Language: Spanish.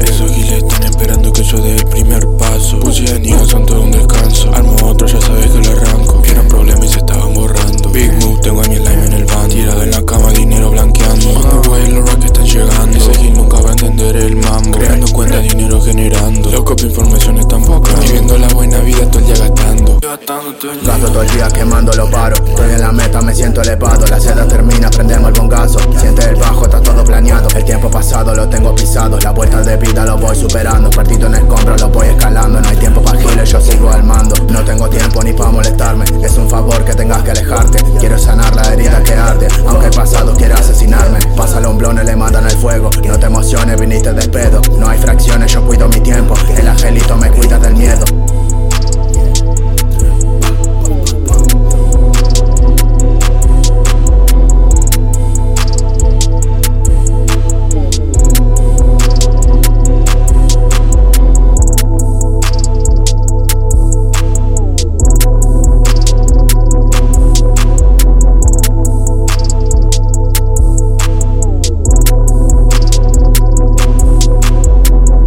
Esos giles están esperando que yo dé el primer paso. Pussy de son todo un descanso. Armo otro, ya sabes que lo arranco. Vieron problemas y se estaban borrando. Big move, tengo a mi slime en el van. Tirado en la cama, dinero blanqueando. On los racks están llegando. Ese gil nunca va a entender el mambo. Creando cuenta, dinero generando. Los copy información están pocas. Viviendo la buena vida todo el día gastando. Gasto todo el día quemando los paros. Estoy en la meta, me siento elevado. La seda termina, prendemos el bongazo. Siente el bajo, lados los tengo pisado La puesta de vida lo voy superando. Partido en escombros lo voy escalando. No hay tiempo para giles, yo sigo al mando. No tengo tiempo ni para molestarme. Es un favor que tengas que alejarte. Quiero sanar la herida que arde. Aunque el pasado quiera asesinarme. Pasa lomblones, le mandan el fuego. No te emociones, viniste de pedo. No hay fracciones, yo cuido mi tiempo. El angelito me cuida.